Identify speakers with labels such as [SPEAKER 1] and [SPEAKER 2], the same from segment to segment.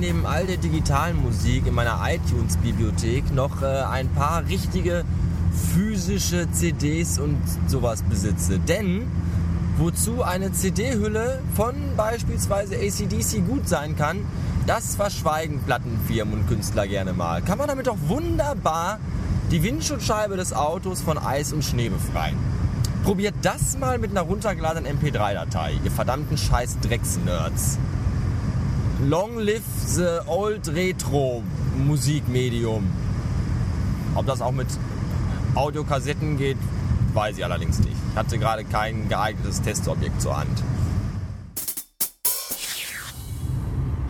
[SPEAKER 1] neben all der digitalen Musik in meiner iTunes-Bibliothek noch äh, ein paar richtige physische CDs und sowas besitze. Denn wozu eine CD-Hülle von beispielsweise ACDC gut sein kann, das verschweigen Plattenfirmen und Künstler gerne mal. Kann man damit doch wunderbar die Windschutzscheibe des Autos von Eis und Schnee befreien. Probiert das mal mit einer runtergeladenen MP3-Datei, ihr verdammten scheiß Drecks-Nerds. Long live the old retro Musikmedium. Ob das auch mit Audiokassetten geht, weiß ich allerdings nicht. Ich hatte gerade kein geeignetes Testobjekt zur Hand.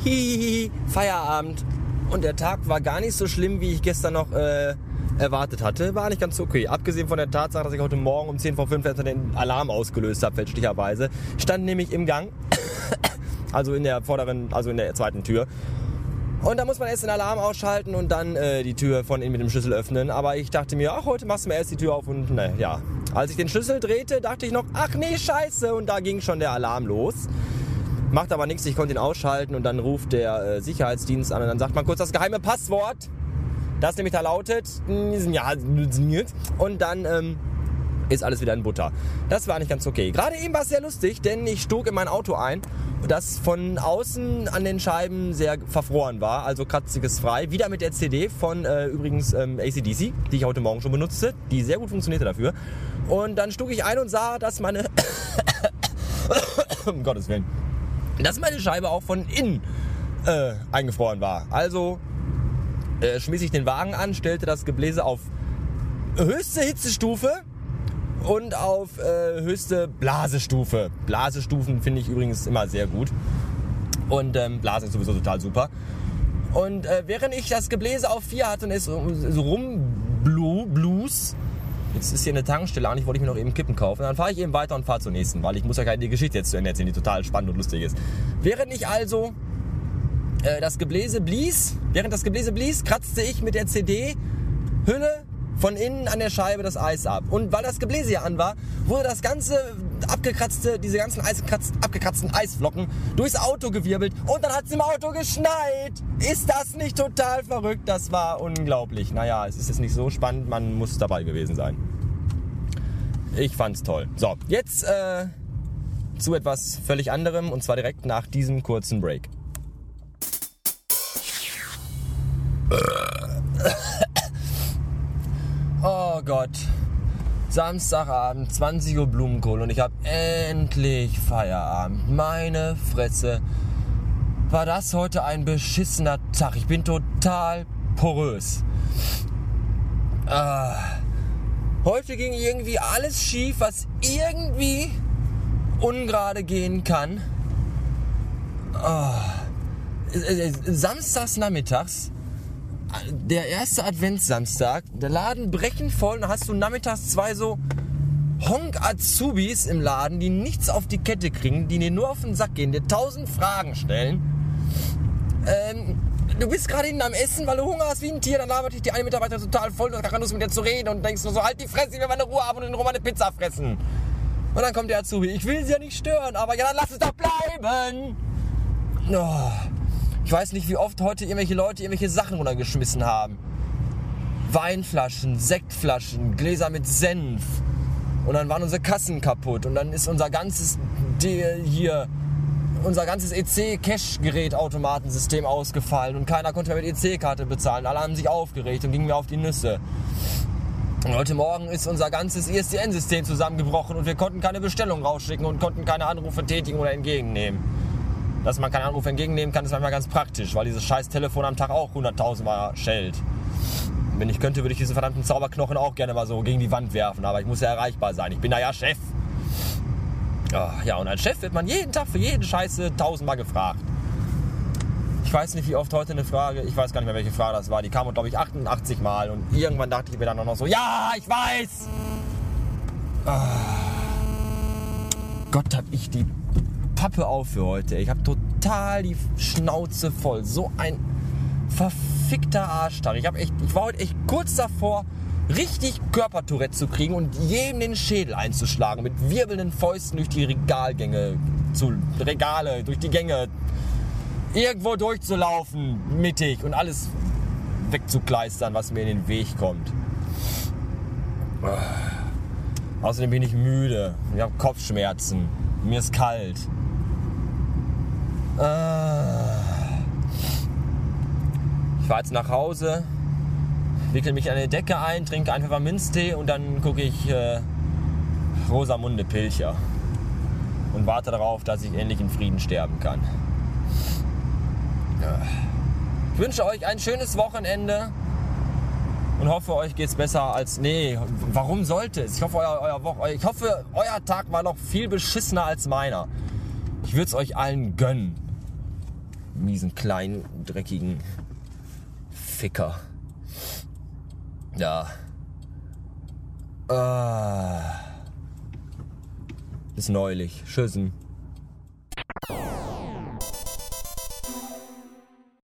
[SPEAKER 1] Hihihi, Feierabend. Und der Tag war gar nicht so schlimm, wie ich gestern noch äh, erwartet hatte. War nicht ganz okay. Abgesehen von der Tatsache, dass ich heute Morgen um 10 vor 5 den Alarm ausgelöst habe, fälschlicherweise. Stand nämlich im Gang. Also in der vorderen, also in der zweiten Tür. Und da muss man erst den Alarm ausschalten und dann äh, die Tür von innen mit dem Schlüssel öffnen. Aber ich dachte mir, ach, heute machst du mir erst die Tür auf und ne, ja. Als ich den Schlüssel drehte, dachte ich noch, ach nee, scheiße. Und da ging schon der Alarm los. Macht aber nichts, ich konnte ihn ausschalten und dann ruft der äh, Sicherheitsdienst an und dann sagt man kurz das geheime Passwort. Das nämlich da lautet, ja, und dann ähm, ist alles wieder in Butter. Das war nicht ganz okay. Gerade eben war es sehr lustig, denn ich stog in mein Auto ein, das von außen an den Scheiben sehr verfroren war, also kratziges frei. Wieder mit der CD von äh, übrigens ähm, ACDC, die ich heute Morgen schon benutzte, die sehr gut funktionierte dafür. Und dann stug ich ein und sah, dass meine... um Gottes Willen. Dass meine Scheibe auch von innen äh, eingefroren war. Also äh, schmiss ich den Wagen an, stellte das Gebläse auf höchste Hitzestufe und auf äh, höchste Blasestufe. Blasestufen finde ich übrigens immer sehr gut. Und ähm, Blase ist sowieso total super. Und äh, während ich das Gebläse auf 4 hatte und es so, so rumblues, jetzt ist hier eine Tankstelle an, ich wollte ich mir noch eben Kippen kaufen, dann fahre ich eben weiter und fahre zur nächsten, weil ich muss ja keine Geschichte jetzt zu Ende erzählen, die total spannend und lustig ist. Während ich also äh, das Gebläse blies, während das Gebläse blies, kratzte ich mit der CD-Hülle von innen an der Scheibe das Eis ab. Und weil das Gebläse ja an war, wurde das ganze abgekratzte, diese ganzen abgekratzten Eisflocken durchs Auto gewirbelt und dann hat es im Auto geschneit. Ist das nicht total verrückt? Das war unglaublich. Naja, es ist jetzt nicht so spannend, man muss dabei gewesen sein. Ich fand's toll. So, jetzt äh, zu etwas völlig anderem und zwar direkt nach diesem kurzen Break. Gott. Samstagabend, 20 Uhr Blumenkohl und ich habe endlich Feierabend. Meine Fresse. War das heute ein beschissener Tag? Ich bin total porös. Ah. Heute ging irgendwie alles schief, was irgendwie ungerade gehen kann. Oh. Samstags nachmittags der erste Adventssamstag, der Laden brechen voll und hast du nachmittags zwei so Honk-Azubis im Laden, die nichts auf die Kette kriegen, die dir nur auf den Sack gehen, dir tausend Fragen stellen. Ähm, du bist gerade hinten am Essen, weil du Hunger hast wie ein Tier, dann labert dich die eine Mitarbeiter total voll, du hast keine Lust mit dir zu reden und denkst nur so, halt die Fresse, ich will meine Ruhe haben und in Ruhe meine Pizza fressen. Und dann kommt der Azubi, ich will sie ja nicht stören, aber ja, dann lass es doch bleiben. Oh. Ich weiß nicht, wie oft heute irgendwelche Leute irgendwelche Sachen runtergeschmissen haben. Weinflaschen, Sektflaschen, Gläser mit Senf. Und dann waren unsere Kassen kaputt. Und dann ist unser ganzes hier, unser ganzes EC-Cash-Gerät-Automatensystem ausgefallen. Und keiner konnte mehr mit EC-Karte bezahlen. Alle haben sich aufgeregt und gingen mir auf die Nüsse. Und heute Morgen ist unser ganzes ISDN-System zusammengebrochen und wir konnten keine Bestellung rausschicken und konnten keine Anrufe tätigen oder entgegennehmen dass man keinen Anruf entgegennehmen kann, ist manchmal ganz praktisch, weil dieses scheiß Telefon am Tag auch 100.000 Mal schellt. Wenn ich könnte, würde ich diesen verdammten Zauberknochen auch gerne mal so gegen die Wand werfen, aber ich muss ja erreichbar sein. Ich bin da ja Chef. Ja, und als Chef wird man jeden Tag für jeden Scheiße tausendmal gefragt. Ich weiß nicht, wie oft heute eine Frage, ich weiß gar nicht mehr, welche Frage das war, die kam, glaube ich, 88 Mal und irgendwann dachte ich mir dann noch so, ja, ich weiß! Ah. Gott, hab ich die Pappe auf für heute. Ich habe total die Schnauze voll. So ein verfickter Arschtag. Ich, ich war heute echt kurz davor, richtig Körpertourette zu kriegen und jedem den Schädel einzuschlagen. Mit wirbelnden Fäusten durch die Regalgänge, zu Regale, durch die Gänge. irgendwo durchzulaufen, mittig und alles wegzukleistern, was mir in den Weg kommt. Außerdem bin ich müde. Ich habe Kopfschmerzen. Mir ist kalt. Ich fahre jetzt nach Hause, wickel mich in eine Decke ein, trinke einen Pfefferminztee und dann gucke ich äh, Rosamunde Pilcher und warte darauf, dass ich endlich in Frieden sterben kann. Ich wünsche euch ein schönes Wochenende und hoffe, euch geht's besser als. Nee, warum sollte es? Ich hoffe, euer, euer, Woche, ich hoffe, euer Tag war noch viel beschissener als meiner. Ich würde es euch allen gönnen. Miesen, kleinen, dreckigen Ficker. Ja. Äh. Bis neulich. Tschüssen.